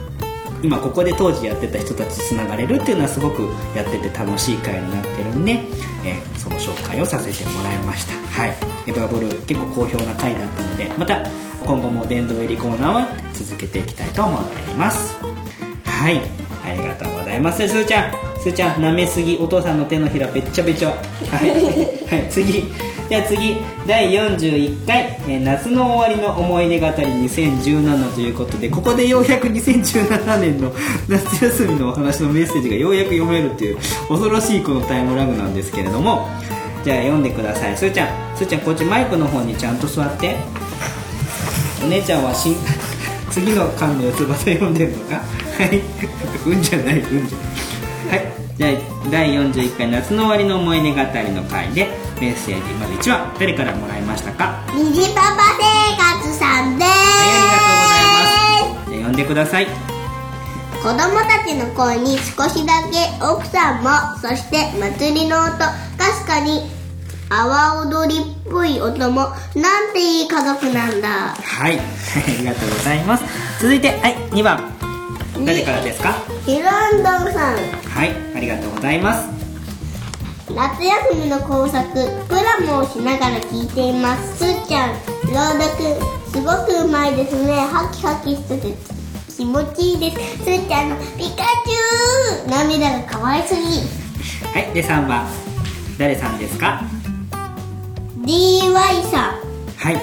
今ここで当時やってた人たちつながれるっていうのはすごくやってて楽しい回になってるんで、えーその紹介をさせてもらいました。はい。エバーボル結構好評な回だったのでまた今後も殿堂入りコーナーは続けていきたいと思っています。はい。ありがとうございますすーちゃん。すーちゃん舐めすぎお父さんの手のひらべっちゃべちゃはい、はい、次。じゃあ次。第41回、えー夏の終わりの思い出語り2017」ということでここでようやく2017年の (laughs) 夏休みのお話のメッセージがようやく読めるっていう恐ろしいこのタイムラグなんですけれども。じゃあ読んでください。すーちゃん。すーちゃんこっちマイクの方にちゃんと座って。お姉ちゃんはしん (laughs) 次の巻の四つ葉読んでるのか？は (laughs) い。うんじゃないうんじゃない。じゃあ第41回夏の終わりの思い出語りの回でメッセージまず1話誰からもらいましたか？はい虹パパ生活さんです、ありがとうございます。じゃあ読んでください。子供たちの声に少しだけ奥さんもそして祭りの音かすかに阿波踊りっぽい音もなんていい家族なんだ。はい (laughs) ありがとうございます。続いてはい2番誰からですか？ヒランドンさん。はいありがとうございます。夏休みの工作プラモをしながら聞いています。すーちゃん朗読すごくうまいですね。ハキハキしてて気持ちいいです。すーちゃんのピカチュウ涙が可愛すぎはいで3番誰さんですか？DY さん。はい。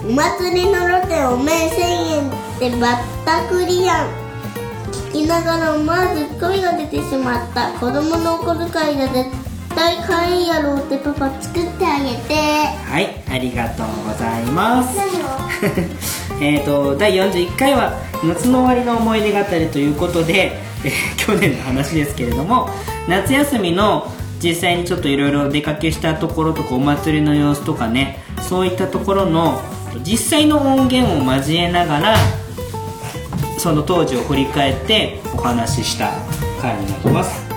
お祭りの露店おめえ1000円ってバッタクリやん聞きながら思わず声が出てしまった子供のお小遣いだ絶対買えんやろうってパパ作ってあげて。はいありがとうございます。(laughs) えーと第41回は夏の終わりの思い出語りということで、え (laughs) ー去年の話ですけれども夏休みの実際にちょっといろいろ出かけしたところとかお祭りの様子とかねそういったところの実際の音源を交えながらその当時を振り返ってお話しした回になります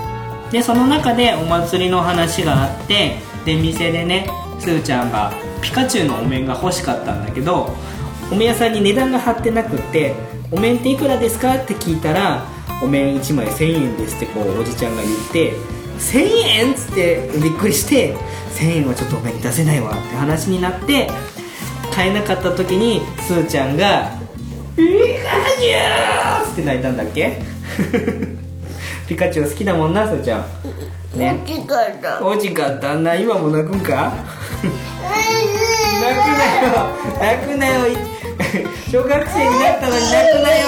でその中でお祭りの話があってで店でねすーちゃんがピカチュウのお面が欲しかったんだけどお面屋さんに値段が貼ってなくって「お面っていくらですか?」って聞いたら「お面1枚1000円です」ってこうおじちゃんが言って「1000円?」っつってびっくりして「1000円はちょっとお面出せないわ」って話になって買えなかった時にすーちゃんが「ピカチュウ!」って泣いたんだっけ？(laughs) ピカチュウ好きだもんなすーちゃん。ね。違った。大きかった。な今も泣くんか？泣くなよ。泣くなよ。い小学生になったのに泣くなよ。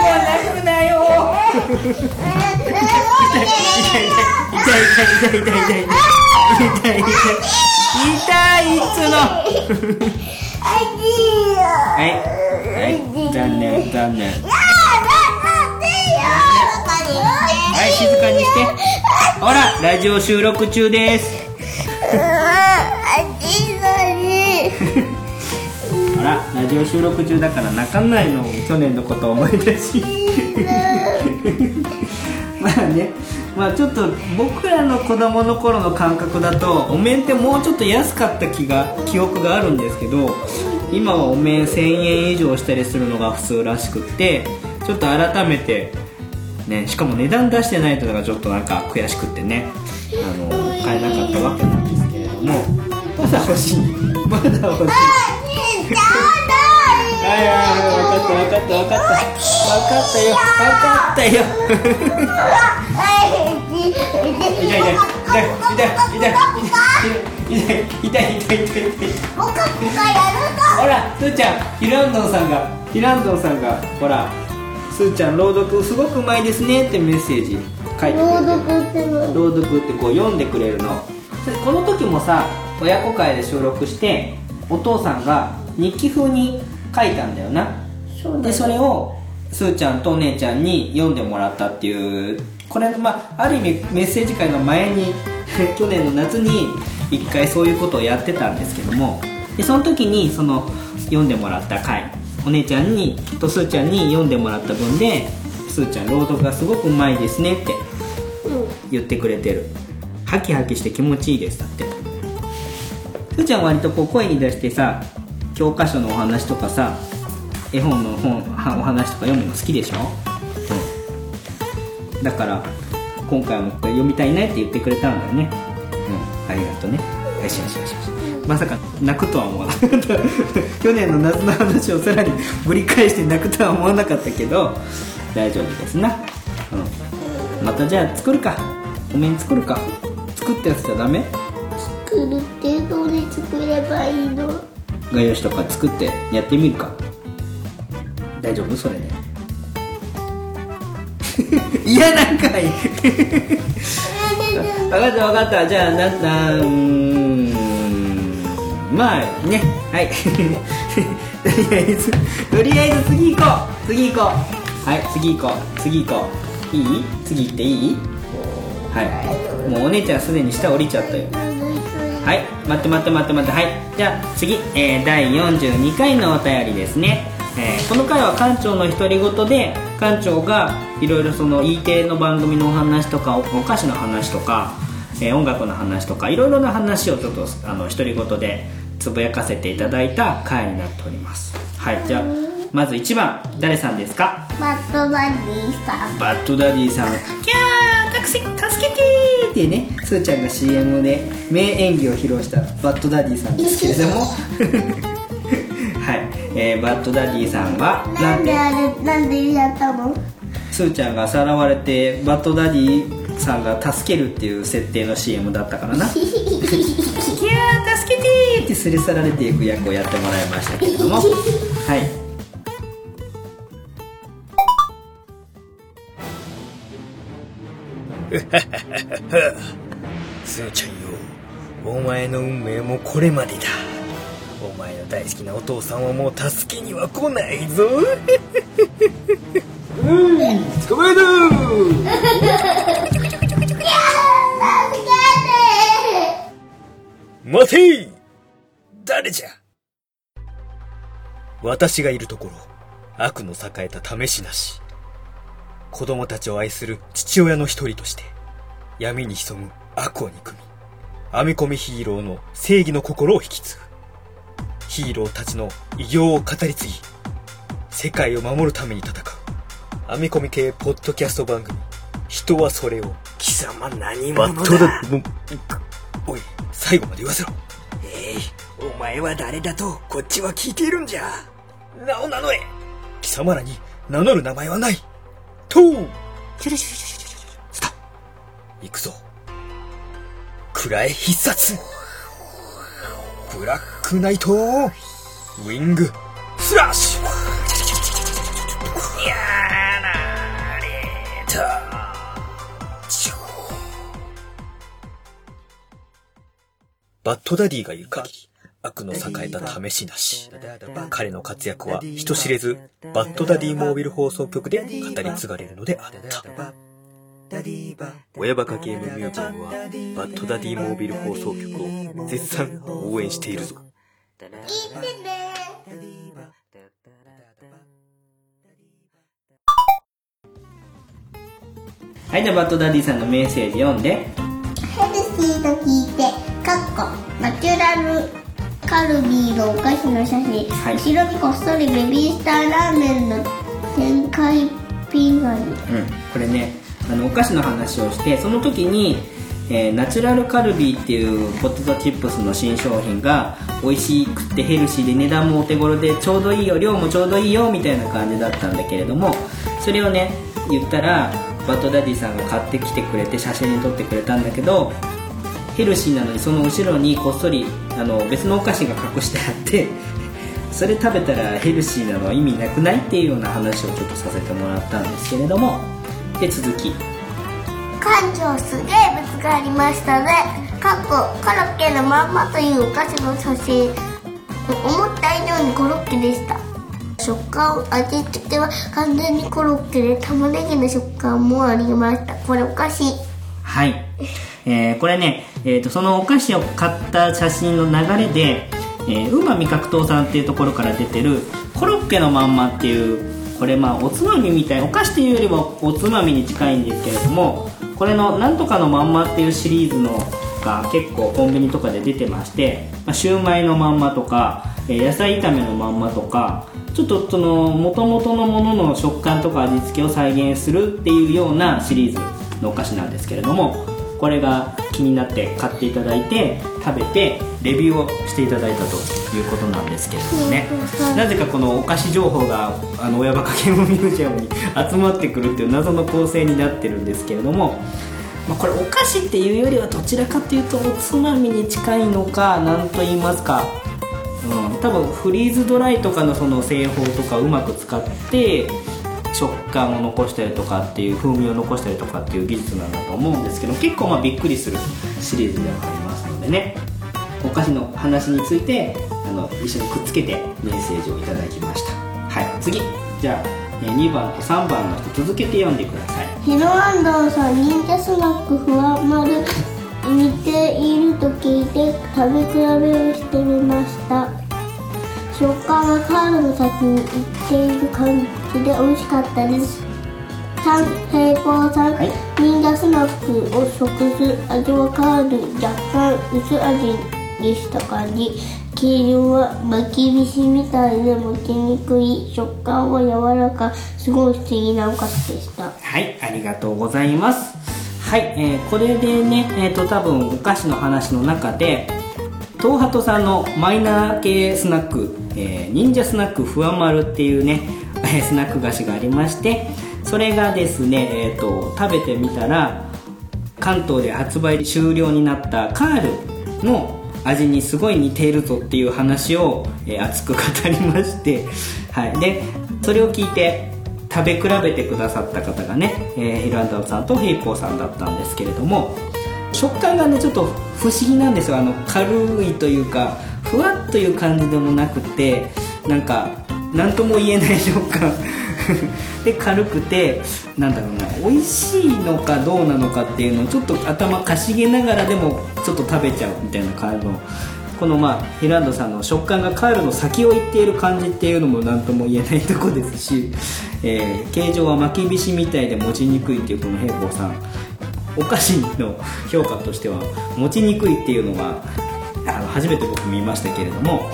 今泣くなよ。痛い痛い痛い痛い痛い痛い痛い痛い痛い痛い痛い痛い痛いっつうのはいはい。残念残念はい。静かにしてほらラジオ収録中ですほらラジオ収録中だから泣かない。の去年のこと思い。出しまあねまあちょっと僕らの子供の頃の感覚だとお面ってもうちょっと安かった気が記憶があるんですけど今はお面1000円以上したりするのが普通らしくってちょっと改めてねしかも値段出してないとのがちょっとなんか悔しくってねあの買えなかったわけなんですけれども。まだ欲しい。まだ欲しいはいはいはい分かった分かった分かった。分かったよ。分かったよ (laughs) ほらすーちゃんヒランドンさんがヒランドンさんがほらすーちゃん朗読すごくうまいですねってメッセージ書いてくれて朗読ってこう読んでくれるのこの時もさ親子会で収録してお父さんが日記風に書いたんだよなでそれをすーちゃんとお姉ちゃんに読んでもらったっていうこれまあある意味メッセージ会の前に (laughs) 去年の夏に一回そういうことをやってたんですけどもでその時にその読んでもらった回お姉ちゃんにとすーちゃんに読んでもらった分ですーちゃん朗読がすごくうまいですねって言ってくれてる。ハキハキして気持ちいいですだって。すーちゃん割とこう声に出してさ教科書のお話とかさ絵本の本お話とか読むの好きでしょ、だから今回もこれ読みたいねって言ってくれたんだよね。うんありがとうね。よしよしよしよしまさか泣くとは思わなかった。(laughs) 去年の夏の話をさらにぶり返して泣くとは思わなかったけど大丈夫ですな。うん、またじゃあ作るか。お面作るか。作ったやつじゃダメ？作るってどれ作ればいいの。画用紙とか作ってやってみるか。大丈夫？それで (laughs) 嫌なんかい分かった分かった。じゃあななうーんまあね。はい。(laughs) とりあえずとりあえず次行こう。次行こう。はい次行こう。次行こう。いい？次行っていい？はい。もうお姉ちゃんすでに下降りちゃったよ。はい。待って待って待って待って。はい。じゃあ次、えー第42回のお便りですね、えーこの回は館長の独り言で館長がいろいろその E 系の番組のお話とかおお菓子の話とか、えー音楽の話とかいろいろな話をちょっとあの独り言でつぶやかせていただいた回になっております。はいじゃあまず1番誰さんですか？バッドダディさん。バッドダディさん「キャー助け助けて!」ってねすーちゃんが CM で名演技を披露したバッドダディさんですけれども。はい、えーバッドダディさんはななんんでであれなんでやったの？すーちゃんがさらわれてバッドダディさんが助けるっていう設定の CM だったからな「キャー助けて!」ってすり去られていく役をやってもらいましたけれども。はい。(laughs) すーちゃんよ。お前の運命もこれまでだお前の大好きなお父さんはもう助けには来ないぞ。うん捕まえた待て誰じゃ。私がいるところ悪の栄えた試しなし。子供たちを愛する父親の一人として闇に潜む悪を憎み編み込みヒーローの正義の心を引き継ぐヒーローたちの偉業を語り継ぎ世界を守るために戦う。編み込み系ポッドキャスト番組。人はそれを貴様何バ者だ。ットだもおい最後まで言わせろ。えいお前は誰だとこっちは聞いているんじゃ。名を名乗れ。貴様らに名乗る名前はない。と。うスタ行くぞ。くらえ必殺ブラックナイトウィングスラッシュ。やられた。バッドダディがいる限り悪の栄えた試しなし。彼の活躍は人知れずバッドダディモービル放送局で語り継がれるのであった。親バカゲームミュージアムはバッドダディモービル放送局を絶賛応援しているぞ。聞いてねはいじゃあバッドダディさんのメッセージ読んで。ヘルシーと聞いてかっこナチュラルカルビーのお菓子の写真、はい。後ろにこっそりベビースターラーメンの展開ピンがあるうん、これねあのお菓子の話をしてその時に、えーナチュラルカルビーっていうポテトチップスの新商品が美味しくてヘルシーで値段もお手頃でちょうどいいよ量もちょうどいいよみたいな感じだったんだけれどもそれをね言ったらバッドダディさんが買ってきてくれて写真に撮ってくれたんだけどヘルシーなのにその後ろにこっそりあの別のお菓子が隠してあって (laughs) それ食べたらヘルシーなのは意味なくないっていうような話をちょっとさせてもらったんですけれども。で続き。館長すげえ物がありましたね。かっこコロッケのまんまというお菓子の写真思った以上にコロッケでした。食感味付けは完全にコロッケで玉ねぎの食感もありました。これお菓子。はい、えーこれね、えー、とそのお菓子を買った写真の流れで、えー、ウーマ味覚糖さんっていうところから出てるコロッケのまんまっていうこれまあおつまみみたいお菓子というよりはおつまみに近いんですけれどもこれのなんとかのまんまっていうシリーズのが結構コンビニとかで出てまして、まあ、シューマイのまんまとか、え野菜炒めのまんまとかちょっとその元々のものの食感とか味付けを再現するっていうようなシリーズのお菓子なんですけれどもこれが気になって買っていただいて食べてレビューをしていただいたということなんですけれどもね。なぜかこのお菓子情報があの親バカゲームミュージアムに集まってくるっていう謎の構成になってるんですけれどもまあ、これお菓子っていうよりはどちらかというとおつまみに近いのか何と言いますか、うん、多分フリーズドライとかのその製法とかうまく使って食感を残したりとかっていう風味を残したりとかっていう技術なんだと思うんですけど結構まあびっくりするシリーズではありますのでね。お菓子の話についてあの一緒にくっつけてメッセージをいただきました。はい次。じゃあ2番と3番の人続けて読んでください。ヒロアンドンさん忍者スナックふわまる似ていると聞いて食べ比べをしてみました。食感がカールの先に行っている感じで美味しかったです。3平行さん、はい。忍者スナックを食す味はカール若干薄味でした感じ形状は巻き菱みたいで持ちにくい食感は柔らかすごい不思議なお菓子でした。はい、ありがとうございます。はい、えーこれでね、えっ、と、多分お菓子の話の中で、東ハトさんのマイナー系スナック、えー忍者スナックふわまるっていうね、えースナック菓子がありまして、それがですね、えっ、と、食べてみたら、関東で発売終了になったカールの味にすごい似ているぞっていう話を、えー熱く語りまして、はい、でそれを聞いて食べ比べてくださった方がね、えーヒルアンダーさんとヘイポーさんだったんですけれども食感がねちょっと不思議なんですよ。あの軽いというかふわっという感じでもなくてなんか何とも言えない食感 (laughs) で軽くてなんだろうな美味しいのかどうなのかっていうのをちょっと頭かしげながらでもちょっと食べちゃうみたいな感じのこのまあヒランドさんの食感がカールの先を行っている感じっていうのも何とも言えないとこですし、えー形状は巻き菱みたいで持ちにくいっていうこの平行さん。お菓子の評価としては持ちにくいっていうのはあの初めて僕見ましたけれども、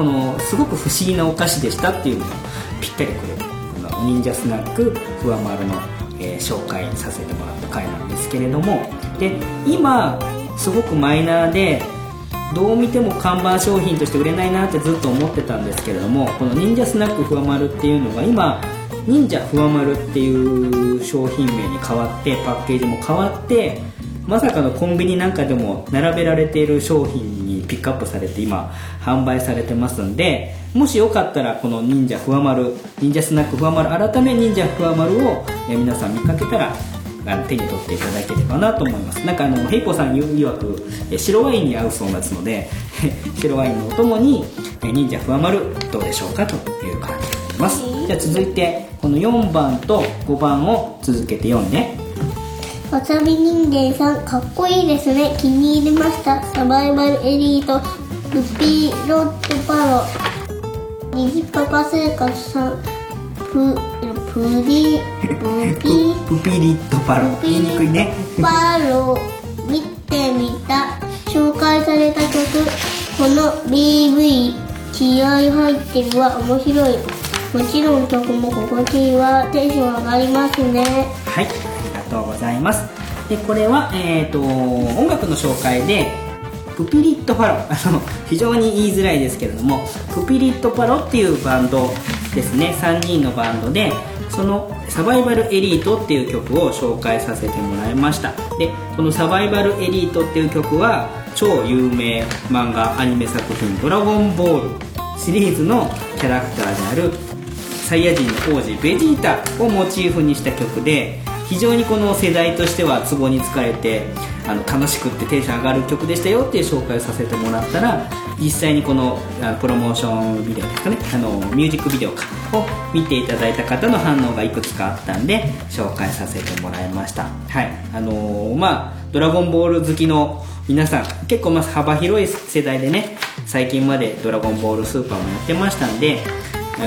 このすごく不思議なお菓子でしたっていうのがぴったりくれるこの忍者スナックふわまるの、えー紹介させてもらった回なんですけれども。で今すごくマイナーでどう見ても看板商品として売れないなってずっと思ってたんですけれどもこの忍者スナックふわまるっていうのが今忍者ふわまるっていう商品名に変わってパッケージも変わってまさかのコンビニなんかでも並べられている商品にピックアップされて今販売されてますんでもしよかったらこの忍者ふわまる忍者スナックふわまる改め忍者ふわまるを皆さん見かけたらあの手に取っていただければなと思います。なんかあのヘイポさんいわく白ワインに合うそうですので (laughs) 白ワインのお供に忍者ふわまるどうでしょうかという感じでございます。じゃあ続いてこの4番と5番を続けて読んで。わさび人間さんかっこいいですね。気に入りました。サバイバルエリート。ルピーロ (laughs) ットパロ。ニジパパ生活さん。ププリプピプピリッとパロ。言いにくいねパロ。見てみた。紹介された曲。この BV 気合い入ってるわ。面白い。もちろん曲も心地いいわ。テンション上がりますね。はい、います。で、これは、えっ、と、音楽の紹介で、プピリットパロ、(laughs) あの、非常に言いづらいですけれども、プピリットパロっていうバンドですね、3人のバンドで、そのサバイバルエリートっていう曲を紹介させてもらいました。で、このサバイバルエリートっていう曲は、超有名漫画アニメ作品ドラゴンボールシリーズのキャラクターであるサイヤ人の王子ベジータをモチーフにした曲で非常にこの世代としてはツボに疲れてあの楽しくってテンション上がる曲でしたよっていう紹介をさせてもらったら実際にこのプロモーションビデオですかねあのミュージックビデオかを見ていただいた方の反応がいくつかあったんで紹介させてもらいました。はい。あのーまあドラゴンボール好きの皆さん結構まあ幅広い世代でね最近までドラゴンボールスーパーもやってましたんで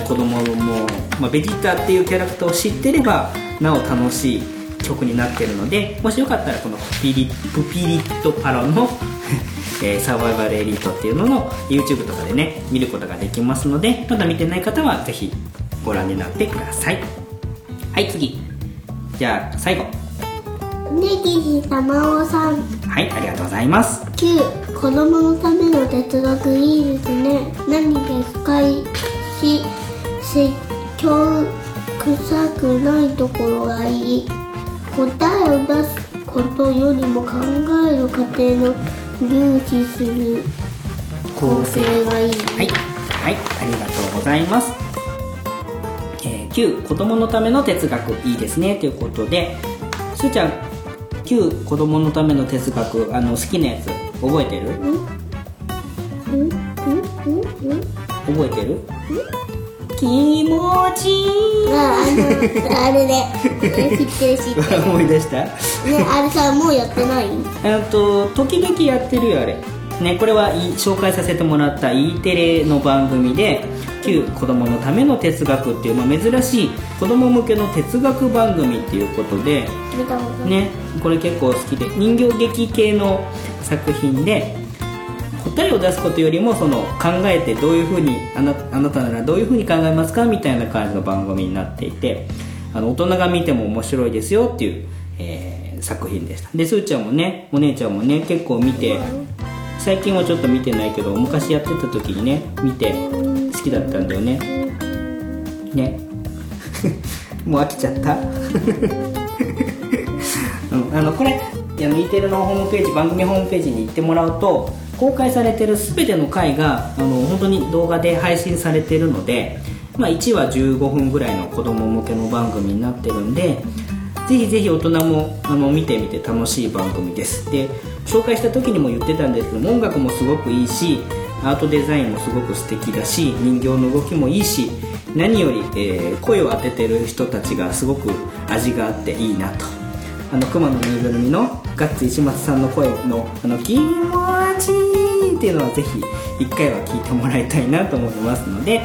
子供も、まあ、ベジータっていうキャラクターを知ってればなお楽しい曲になってるのでもしよかったらこのプピリプピリットパロの、(laughs) えーサバイバルエリートっていうのの YouTube とかでね見ることができますのでまだ見てない方はぜひご覧になってください。はい次。じゃあ最後。ネギヒ玉尾さん。はいありがとうございます。9子供のための哲学いいですね。何で深い？し説教臭くないところがいい答えを出すことよりも考える過程の重視する構成がいい、はい、はい、ありがとうございます。えー、9、子供のための哲学、いいですね、ということで、すーちゃん、9、子供のための哲学、あの、好きなやつ、覚えてる？覚えてる？気持ちいい。ああれね。知ってる知ってる。(laughs) 思い出した？ねあれさもうやってない？えっと時々やってるよあれ。ねこれはい紹介させてもらった E テレの番組で旧子供のための哲学っていう、まあ、珍しい子供向けの哲学番組っていうことでねこれ結構好きで人形劇系の作品で答えを出すことよりもその考えてどういうふうにあなあなたならどういうふうに考えますかみたいな感じの番組になっていてあの大人が見ても面白いですよっていう、えー作品でした。ですーちゃんもねお姉ちゃんもね結構見て最近はちょっと見てないけど昔やってた時にね見て好きだったんだよね。ね。(laughs) もう飽きちゃった、(laughs) あのこれあの E テレのホームページ番組ホームページに行ってもらうと公開されてる全ての回があの本当に動画で配信されてるので、まあ、1話15分ぐらいの子供向けの番組になってるんでぜひぜひ大人もあの見てみて楽しい番組です。で紹介した時にも言ってたんですけど音楽もすごくいいしアートデザインもすごく素敵だし人形の動きもいいし何より、えー声を当ててる人たちがすごく味があっていいなと。あの熊のぬいぐるみのガッツ石松さんの声のあの気っていうのはぜひ一回は聞いてもらいたいなと思いますので、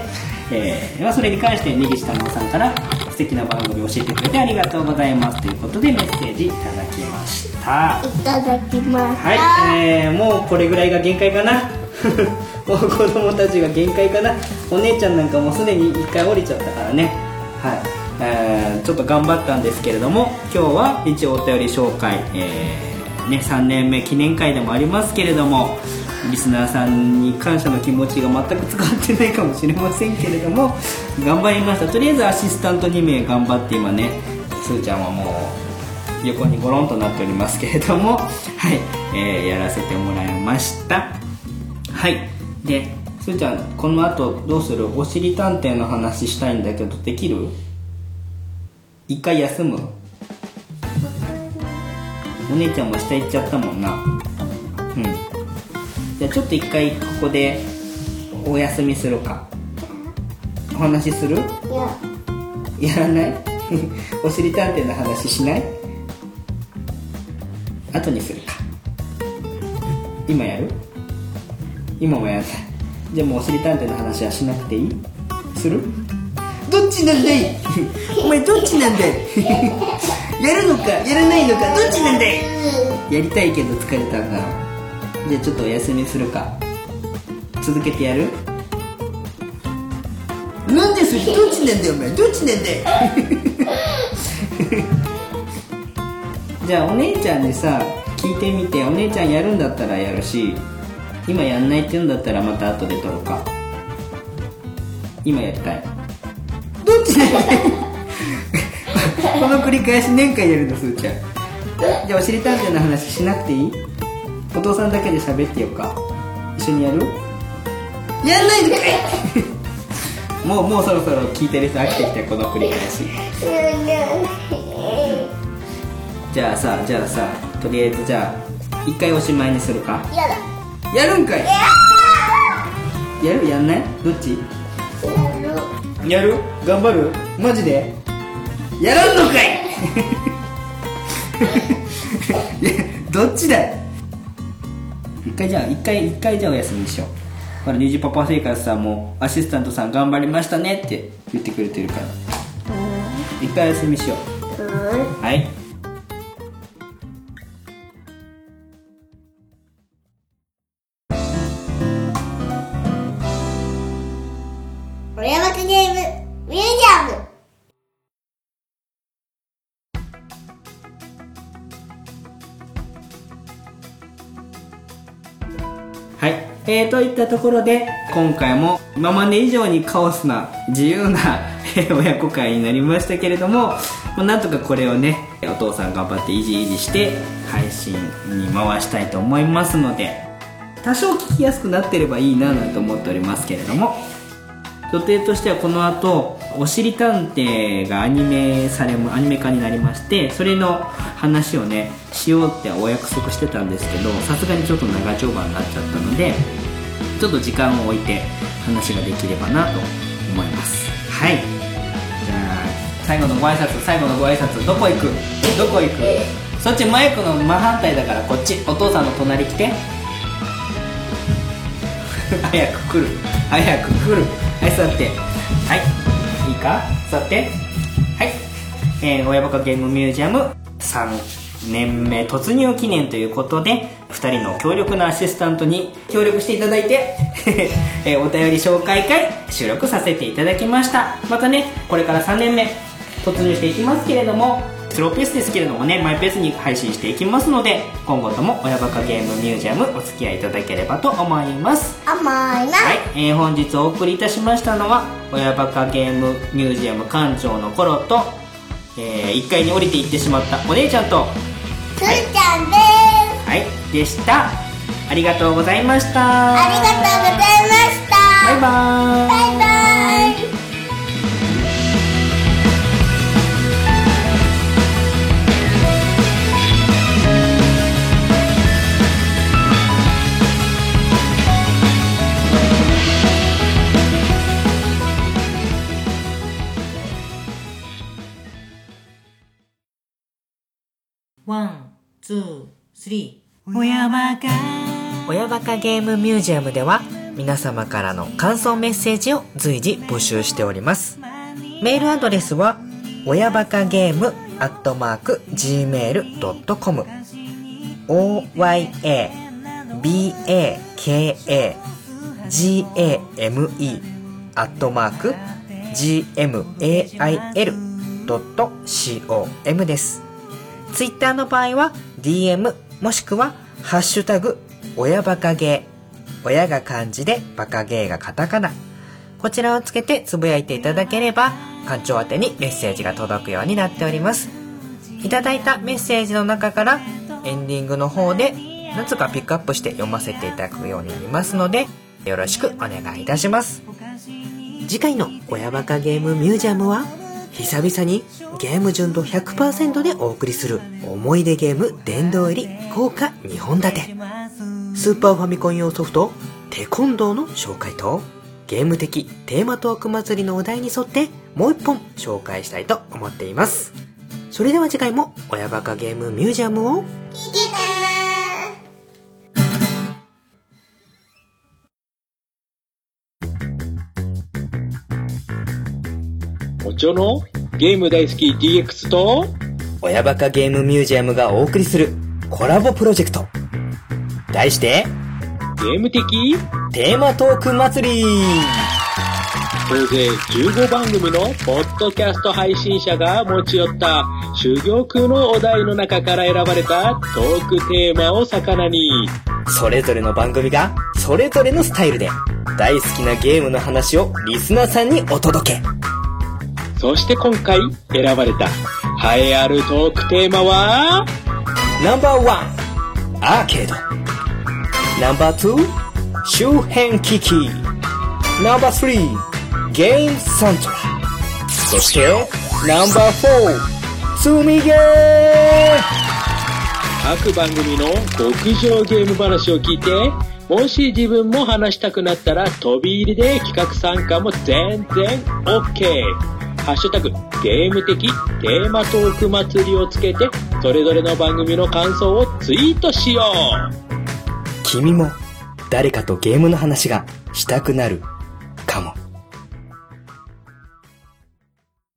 えーまあ、それに関して根岸太郎さんから素敵な番組を教えてくれてありがとうございますということでメッセージいただきました。いただきますはい、えー、もうこれぐらいが限界かな。(laughs) もう子供たちが限界かな。お姉ちゃんなんかもうすでに1回降りちゃったからね。はい、えーちょっと頑張ったんですけれども今日は一応お便り紹介、えーね、3年目記念会でもありますけれどもリスナーさんに感謝の気持ちが全く伝わってないかもしれませんけれども頑張りました。とりあえずアシスタント2名頑張って今ねすーちゃんはもう横にゴロンとなっておりますけれどもはい、えーやらせてもらいました。はいですーちゃんこの後どうする？おしりたんていの話したいんだけどできる？一回休む？お姉ちゃんも下行っちゃったもんな。うん。じゃあちょっと一回ここでお休みするか。お話しする？いや。やらない？(laughs) おしりたんていの話しない？後にするか。今やる？今もやらない。じゃあもうおしりたんていの話はしなくていい？する？どっちなんだい？お前どっちなんだい？やるのかやらないのかどっちなんだい？やりたいけど疲れたな。じゃあちょっとお休みするか。続けてやる？なんでそれどっちなんだよお前どっちなんだよじゃあお姉ちゃんにさ聞いてみて。お姉ちゃんやるんだったらやるし今やんないって言うんだったらまた後で撮ろうか。今やりたい。どっちこの繰り返し年間やるのすーちゃん。じゃあおしりたんていの話しなくていい？お父さんだけで喋ってようか。一緒にやる？やんないのかいもうもうそろそろ聞いてる人飽きてきたこの繰り返し。じゃあさじゃあさとりあえずじゃあ一回おしまいにするか？やるんかい！やる？やんない？どっち？やる？頑張る？マジで？やらんのかい！(laughs) どっちだい？一回じゃあ一回一回じゃあお休みにしよう。ほらニジパパ生活さんもアシスタントさん頑張りましたねって言ってくれてるから。一回お休みしよう。はいえー、といったところで今回も今まで以上にカオスな自由な (laughs) 親子会になりましたけれども、なんとかこれをねお父さん頑張っていじいじして配信に回したいと思いますので多少聞きやすくなってればいいななんて思っておりますけれども予定としてはこの後おしりたんていがアニメされもアニメ化になりましてそれの話をねしようってお約束してたんですけどさすがにちょっと長丁場になっちゃったのでちょっと時間を置いて話ができればなと思います。はい。じゃあ最後のご挨拶最後のご挨拶どこ行く？どこ行く？そっちマイクの真反対だからこっち。お父さんの隣来て。(laughs) 早く来る。早く来るはい座って。はい。いいか？座って。はい。えー、親バカゲームミュージアム。3年目突入記念ということで2人の強力なアシスタントに協力していただいて、(laughs) えーお便り紹介会収録させていただきました。またねこれから3年目突入していきますけれどもスローペースですけれどもねマイペースに配信していきますので今後とも親バカゲームミュージアムお付き合いいただければと思います。甘いなはい、えー本日お送りいたしましたのは親バカゲームミュージアム館長の頃と、え1階に降りていってしまったお姉ちゃんとすーちゃんです。はいでした。ありがとうございました。ありがとうございました。バイバーイ。バイバイOne、two、three。親バカ。親バカゲームミュージアムでは皆様からの感想メッセージを随時募集しております。メールアドレスは、親バカゲームアットマーク gmail.com oya baka game アットマーク gmail.com です。ツイッターの場合は DM もしくはハッシュタグ親バカゲー。親が漢字でバカゲーがカタカナ。こちらをつけてつぶやいていただければ館長宛てにメッセージが届くようになっております。いただいたメッセージの中からエンディングの方で何つかピックアップして読ませていただくようになりますのでよろしくお願いいたします。次回の親バカゲームミュージアムは？久々にゲーム純度100%でお送りする思い出ゲーム殿堂入り豪華2本立て。スーパーファミコン用ソフトテコンドーの紹介とゲーム的テーマトーク祭りのお題に沿ってもう一本紹介したいと思っています。それでは次回も親バカゲームミュージアムを。聞いておちょのゲーム大好き DX と親バカゲームミュージアムがお送りするコラボプロジェクト。題してゲーム的テーマトーク祭り。総勢15番組のポッドキャスト配信者が持ち寄った修行空のお題の中から選ばれたトークテーマを魚に。それぞれの番組がそれぞれのスタイルで大好きなゲームの話をリスナーさんにお届けそして今回選ばれた栄えあるトークテーマは？ナンバーワンアーケード。ナンバーツー周辺機器。ナンバースリーゲームサントラそしてナンバーフォー積みゲー各番組の極上ゲーム話を聞いてもし自分も話したくなったら飛び入りで企画参加も全然 OK ハッシュタグゲーム的テーマトーク祭りをつけてそれぞれの番組の感想をツイートしよう。君も誰かとゲームの話がしたくなるかも。